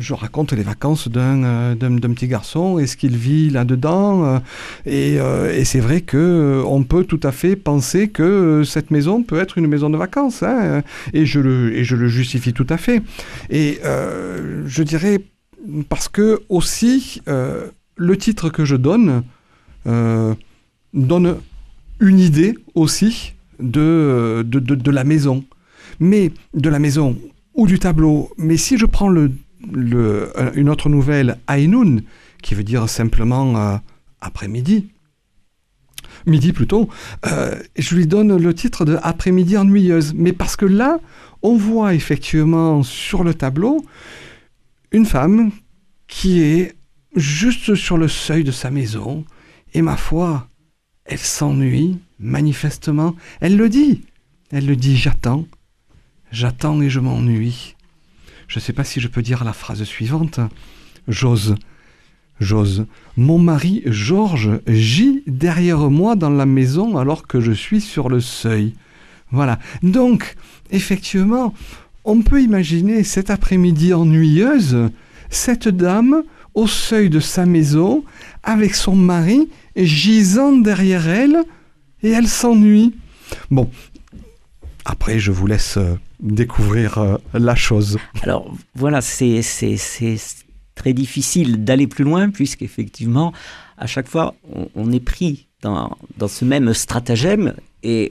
C: je raconte les vacances d'un petit garçon et ce qu'il vit là-dedans. Euh, et, c'est vrai que on peut tout à fait penser que cette maison peut être une maison de vacances. Hein, et je le justifie tout à fait. Et je dirais parce que aussi le titre que je donne euh, donne une idée aussi de, la maison. Mais de la maison ou du tableau. Mais si je prends le, une autre nouvelle, Ainun, qui veut dire simplement euh, après-midi, midi plutôt, euh, je lui donne le titre de Après-midi ennuyeuse. Mais parce que là, on voit effectivement sur le tableau une femme qui est juste sur le seuil de sa maison, et ma foi, elle s'ennuie, manifestement. Elle le dit. Elle le dit, j'attends. J'attends et je m'ennuie. Je ne sais pas si je peux dire la phrase suivante. J'ose. J'ose. Mon mari, Georges, gît derrière moi dans la maison alors que je suis sur le seuil. Voilà. Donc, effectivement, on peut imaginer cet après-midi ennuyeuse, cette dame au seuil de sa maison avec son mari gisant derrière elle et elle s'ennuie. Bon, après je vous laisse euh, découvrir euh, la chose.
B: Alors voilà, c'est très difficile d'aller plus loin puisqu'effectivement, à chaque fois, on, est pris dans, dans, ce même stratagème et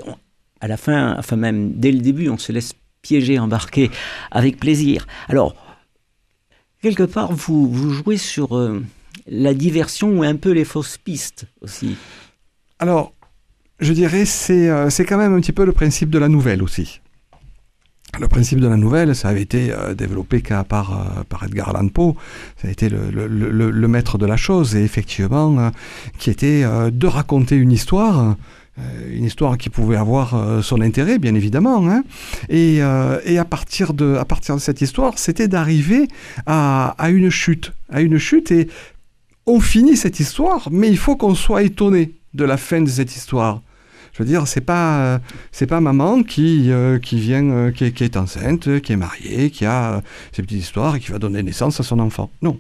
B: à la fin, enfin même dès le début, on se laisse piéger, embarquer avec plaisir. Alors, quelque part, vous, vous jouez sur euh, la diversion ou un peu les fausses pistes aussi.
C: Alors, je dirais, c'est euh, c'est quand même un petit peu le principe de la nouvelle aussi. Le principe de la nouvelle, ça avait été euh, développé par, par Edgar Allan Poe, ça a été le, le, le, maître de la chose, et effectivement, qui était de raconter une histoire une histoire qui pouvait avoir euh, son intérêt, bien évidemment. Hein. Et, euh, et, à, partir de, à partir de cette histoire, c'était d'arriver à, une chute. À une chute, et on finit cette histoire, mais il faut qu'on soit étonné de la fin de cette histoire. Je veux dire, c'est pas c'est pas maman qui qui vient qui, qui, est enceinte, qui est mariée, qui a ses petites histoires et qui va donner naissance à son enfant. Non,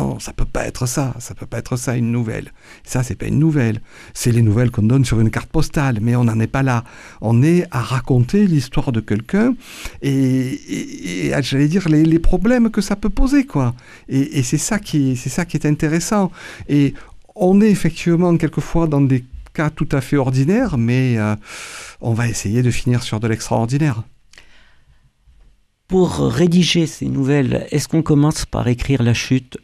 C: Non, ça peut pas être ça. Ça peut pas être ça une nouvelle. Ça, c'est pas une nouvelle. C'est les nouvelles qu'on donne sur une carte postale, mais on n'en est pas là. On est à raconter l'histoire de quelqu'un et, j'allais dire les, problèmes que ça peut poser, quoi. Et, c'est ça qui, c'est ça qui est intéressant. Et on est effectivement quelquefois dans des cas tout à fait ordinaires, mais euh, on va essayer de finir sur de l'extraordinaire.
B: Pour rédiger ces nouvelles, est-ce qu'on commence par écrire la chute?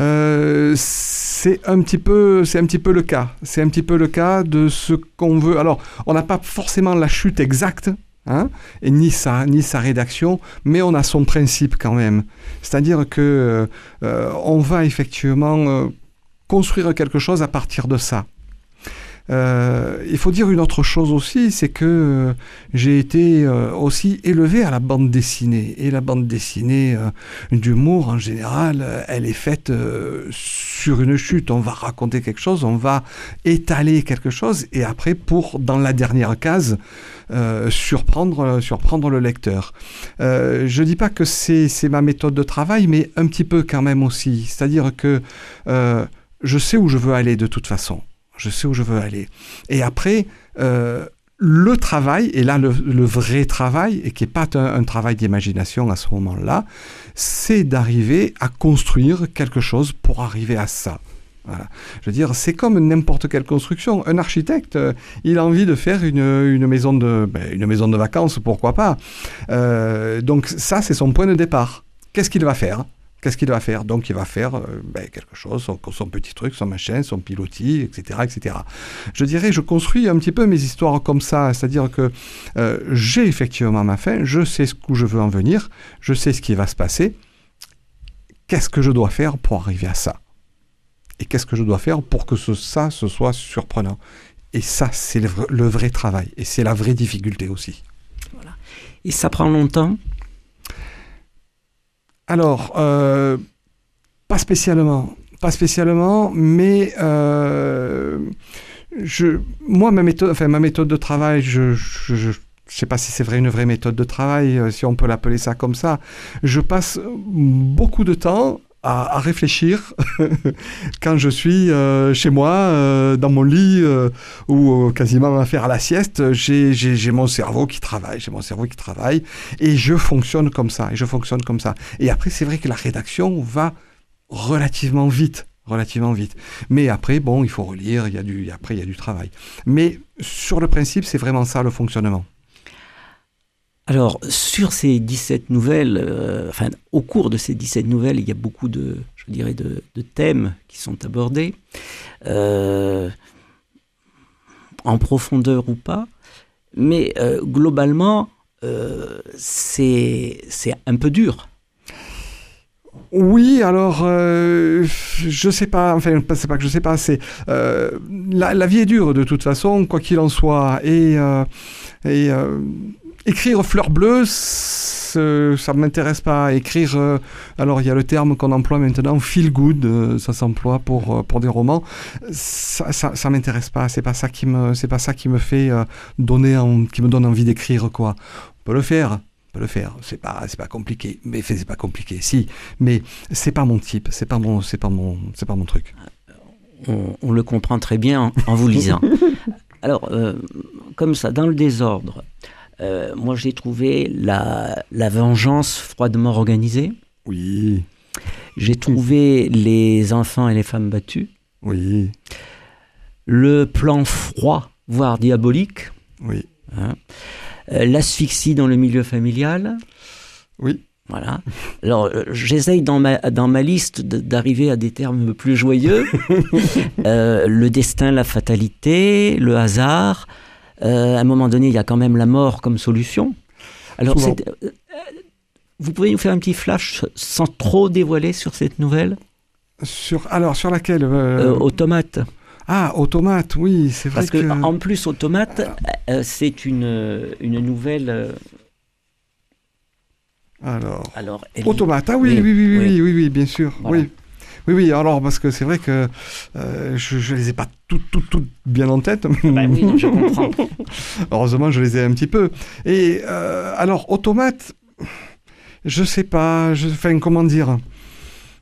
C: Euh, c'est un petit peu, c'est un petit peu le cas. C'est un petit peu le cas de ce qu'on veut. Alors, on n'a pas forcément la chute exacte, hein, et ni sa, ni sa rédaction, mais on a son principe quand même. C'est-à-dire que euh, on va effectivement construire quelque chose à partir de ça. Euh, il faut dire une autre chose aussi, c'est que euh, j'ai été euh, aussi élevé à la bande dessinée. Et la bande dessinée d'humour, en général, elle est faite sur une chute. On va raconter quelque chose, on va étaler quelque chose, et après, pour, dans la dernière case, surprendre, surprendre le lecteur. je ne dis pas que c'est ma méthode de travail, mais un petit peu quand même aussi. C'est-à-dire que je sais où je veux aller de toute façon. Je sais où je veux aller. Et après, euh, le travail, et là le, vrai travail, et qui n'est pas un, travail d'imagination à ce moment-là, c'est d'arriver à construire quelque chose pour arriver à ça. Je veux dire, c'est comme n'importe quelle construction. Un architecte, euh, il a envie de faire une, une maison, de, ben, une maison de vacances, pourquoi pas. Euh, donc ça, c'est son point de départ. Qu'est-ce qu'il va faire? Qu'est-ce qu'il va faire? Donc il va faire euh, ben, quelque chose, son, petit truc, son machin, son pilotis, etc., etc. Je dirais, je construis un petit peu mes histoires comme ça, c'est-à-dire que euh, j'ai effectivement ma fin, je sais où je veux en venir, je sais ce qui va se passer. Qu'est-ce que je dois faire pour arriver à ça? Et qu'est-ce que je dois faire pour que ça, ce soit surprenant? Et ça, c'est le, vrai travail, et c'est la vraie difficulté aussi.
B: Et ça prend longtemps?
C: Alors, euh, pas spécialement. Pas spécialement, mais euh, je, moi, ma méthode, enfin, ma méthode de travail, je ne sais pas si c'est vrai une vraie méthode de travail, euh, si on peut l'appeler ça comme ça. Je passe beaucoup de temps à, réfléchir quand je suis euh, chez moi, euh, dans mon lit, euh, ou quasiment à faire la sieste. J'ai mon cerveau qui travaille, j'ai mon cerveau qui travaille, et je fonctionne comme ça, et je fonctionne comme ça. Et après, c'est vrai que la rédaction va relativement vite relativement vite. Mais après, bon, il faut relire, il y a du, après, il y a du travail. Mais sur le principe, c'est vraiment ça le fonctionnement.
B: Alors, sur ces 17 nouvelles, euh, enfin, au cours de ces 17 nouvelles, il y a beaucoup de, thèmes qui sont abordés, euh, en profondeur ou pas, mais euh, globalement, c'est un peu dur.
C: Oui, alors je sais pas, enfin c'est pas que je sais pas, c'est la, vie est dure de toute façon, quoi qu'il en soit, et Écrire fleur bleue, ça ne m'intéresse pas. Écrire, euh, alors il y a le terme qu'on emploie maintenant, feel good, euh, ça s'emploie pour, euh, pour des romans. Ça, ça, m'intéresse pas. C'est pas ça qui me, c'est pas ça qui me fait donner, qui me donne envie d'écrire quoi. On peut le faire, le faire. C'est pas, c'est pas compliqué. Mais c'est pas compliqué, si. Mais c'est pas mon type. C'est pas mon, c'est pas mon, c'est pas mon truc.
B: On, le comprend très bien en vous lisant. alors, comme ça, dans le désordre. Euh, moi, j'ai trouvé la, la, vengeance froidement organisée.
C: Oui.
B: J'ai trouvé les enfants et les femmes battus.
C: Oui.
B: Le plan froid, voire diabolique.
C: Oui.
B: Hein. Euh, l'asphyxie dans le milieu familial.
C: Oui.
B: Voilà. Alors, euh, j'essaye dans ma, dans ma liste d'arriver à des termes plus joyeux. le destin, la fatalité, le hasard, euh, à un moment donné, il y a quand même la mort comme solution. Alors, euh, vous pouvez nous faire un petit flash sans trop dévoiler sur cette nouvelle?
C: Sur, Alors, sur laquelle
B: euh... Automate.
C: Ah, Automate, oui, c'est vrai
B: Parce que, en plus, Automate, c'est une, une nouvelle...
C: Alors, Alors Automate, ah oui, oui, oui, oui, oui, oui, bien sûr, oui. Oui, oui, alors parce que c'est vrai que euh, je ne les ai pas toutes, toutes, toutes bien en tête.
B: Bah oui, je comprends.
C: Heureusement, je les ai un petit peu. Et euh, alors, automate, je sais pas, je, enfin, comment dire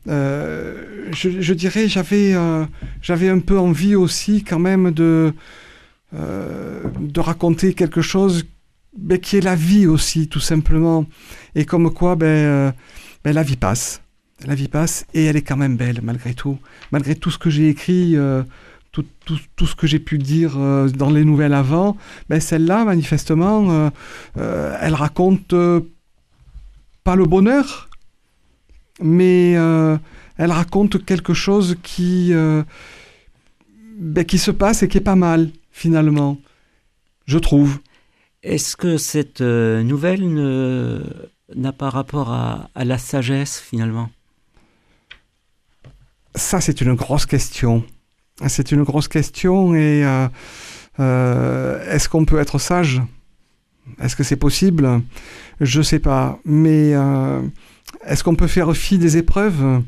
C: je, dirais, j'avais, j'avais un peu envie aussi quand même de, de raconter quelque chose ben, qui est la vie aussi, tout simplement. Et comme quoi, ben, ben, la vie passe. La vie passe et elle est quand même belle malgré tout. Malgré tout ce que j'ai écrit, tout, tout, ce que j'ai pu dire dans les nouvelles avant, ben celle-là, manifestement, elle raconte pas le bonheur, mais euh, elle raconte quelque chose qui, euh, ben, qui se passe et qui est pas mal, finalement, je trouve.
B: Est-ce que cette euh, nouvelle n'a pas rapport à, la sagesse, finalement?
C: Ça, c'est une grosse question. C'est une grosse question et est-ce qu'on peut être sage? Est-ce que c'est possible? Je sais pas. Mais euh, est-ce qu'on peut faire fi des épreuves?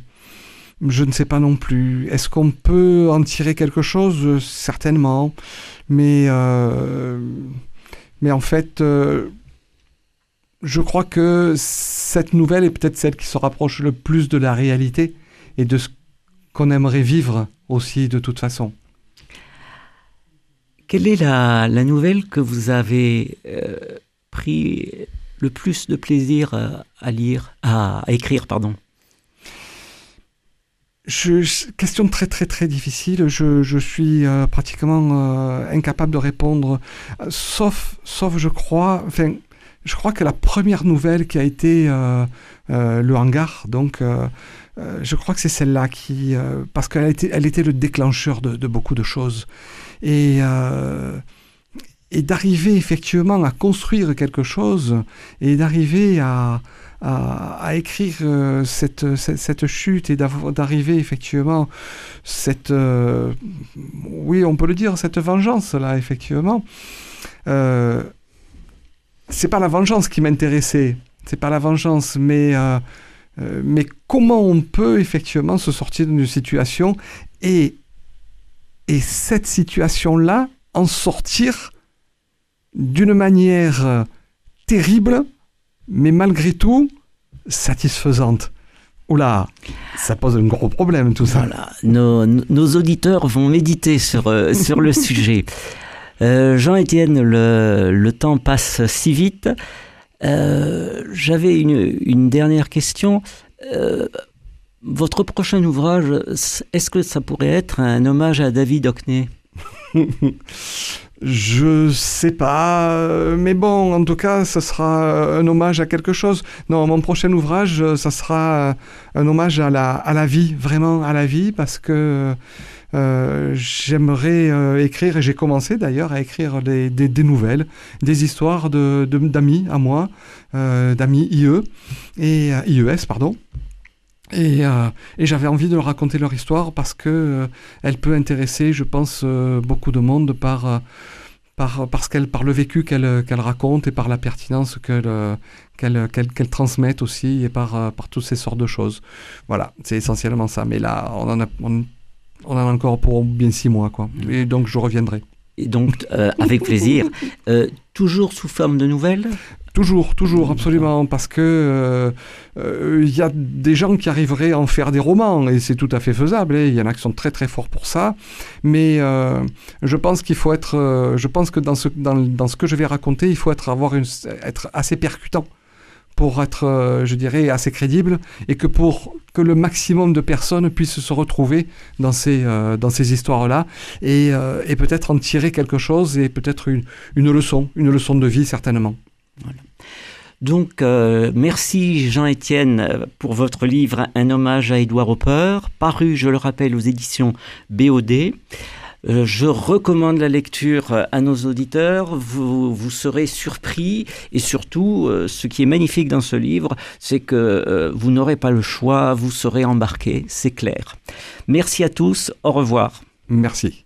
C: Je ne sais pas non plus. Est-ce qu'on peut en tirer quelque chose? Certainement. Mais, euh, mais en fait, euh, je crois que cette nouvelle est peut-être celle qui se rapproche le plus de la réalité et de ce qu'on aimerait vivre aussi de toute façon.
B: Quelle est la, la nouvelle que vous avez pris le plus de plaisir euh, à lire, à, écrire, pardon?
C: Je, question très très très difficile. Je, je suis euh, pratiquement euh, incapable de répondre, sauf sauf je crois. Enfin, je crois que la première nouvelle qui a été le hangar, donc je crois que c'est celle-là qui, parce qu'elle était elle était le déclencheur de, beaucoup de choses. Et et d'arriver effectivement à construire quelque chose et d'arriver à, écrire euh, cette, cette, chute et d'arriver effectivement cette euh, oui on peut le dire cette vengeance là effectivement euh, c'est pas la vengeance qui m'intéressait. C'est pas la vengeance mais euh, mais comment on peut effectivement se sortir d'une situation et et cette situation là en sortir d'une manière euh, terrible, mais malgré tout satisfaisante? Oula, ça pose un gros problème tout ça.
B: nos, auditeurs vont méditer sur, euh, sur le sujet. Jean-Étienne, le, temps passe si vite. J'avais une, dernière question. votre prochain ouvrage, est-ce que ça pourrait être un hommage à David Hockney?
C: Je sais pas, euh, mais bon, en tout cas, ce sera un hommage à quelque chose. Non, mon prochain ouvrage, euh, ça sera euh, un hommage à la, à la vie, vraiment à la vie, parce que j'aimerais écrire, et j'ai commencé d'ailleurs à écrire des, des, nouvelles, des histoires d'amis de, d'amis à moi, d'amis IE, et IES, pardon. Et, et j'avais envie de leur raconter leur histoire parce que elle peut intéresser, je pense, beaucoup de monde par par, parce qu'elle, par le vécu qu'elle, qu'elle raconte et par la pertinence qu'elle, qu'elle, qu'elle, transmet aussi et par, par toutes ces sortes de choses. Voilà, c'est essentiellement ça. Mais là, on en a, on, en a encore pour bien six mois, quoi. Mm. Et donc, je reviendrai.
B: Et donc, euh, avec plaisir. Euh, toujours sous forme de nouvelles?
C: Toujours, toujours, absolument, parce que il euh, y a des gens qui arriveraient à en faire des romans, et c'est tout à fait faisable. Il y en a qui sont très très forts pour ça, mais je pense qu'il faut être, je pense que dans ce, dans, dans, ce que je vais raconter, il faut être, avoir une, être assez percutant pour être, je dirais, assez crédible, et que pour que le maximum de personnes puissent se retrouver dans ces, dans ces histoires-là, et, et peut-être en tirer quelque chose, et peut-être une, une leçon, une leçon de vie certainement.
B: Donc, euh, merci Jean-Étienne pour votre livre Un hommage à Édouard Hopper, paru, je le rappelle, aux éditions BOD. Euh, je recommande la lecture à nos auditeurs, vous, vous serez surpris et surtout, euh, ce qui est magnifique dans ce livre, c'est que vous n'aurez pas le choix, vous serez embarqué, c'est clair. Merci à tous, au revoir.
C: Merci.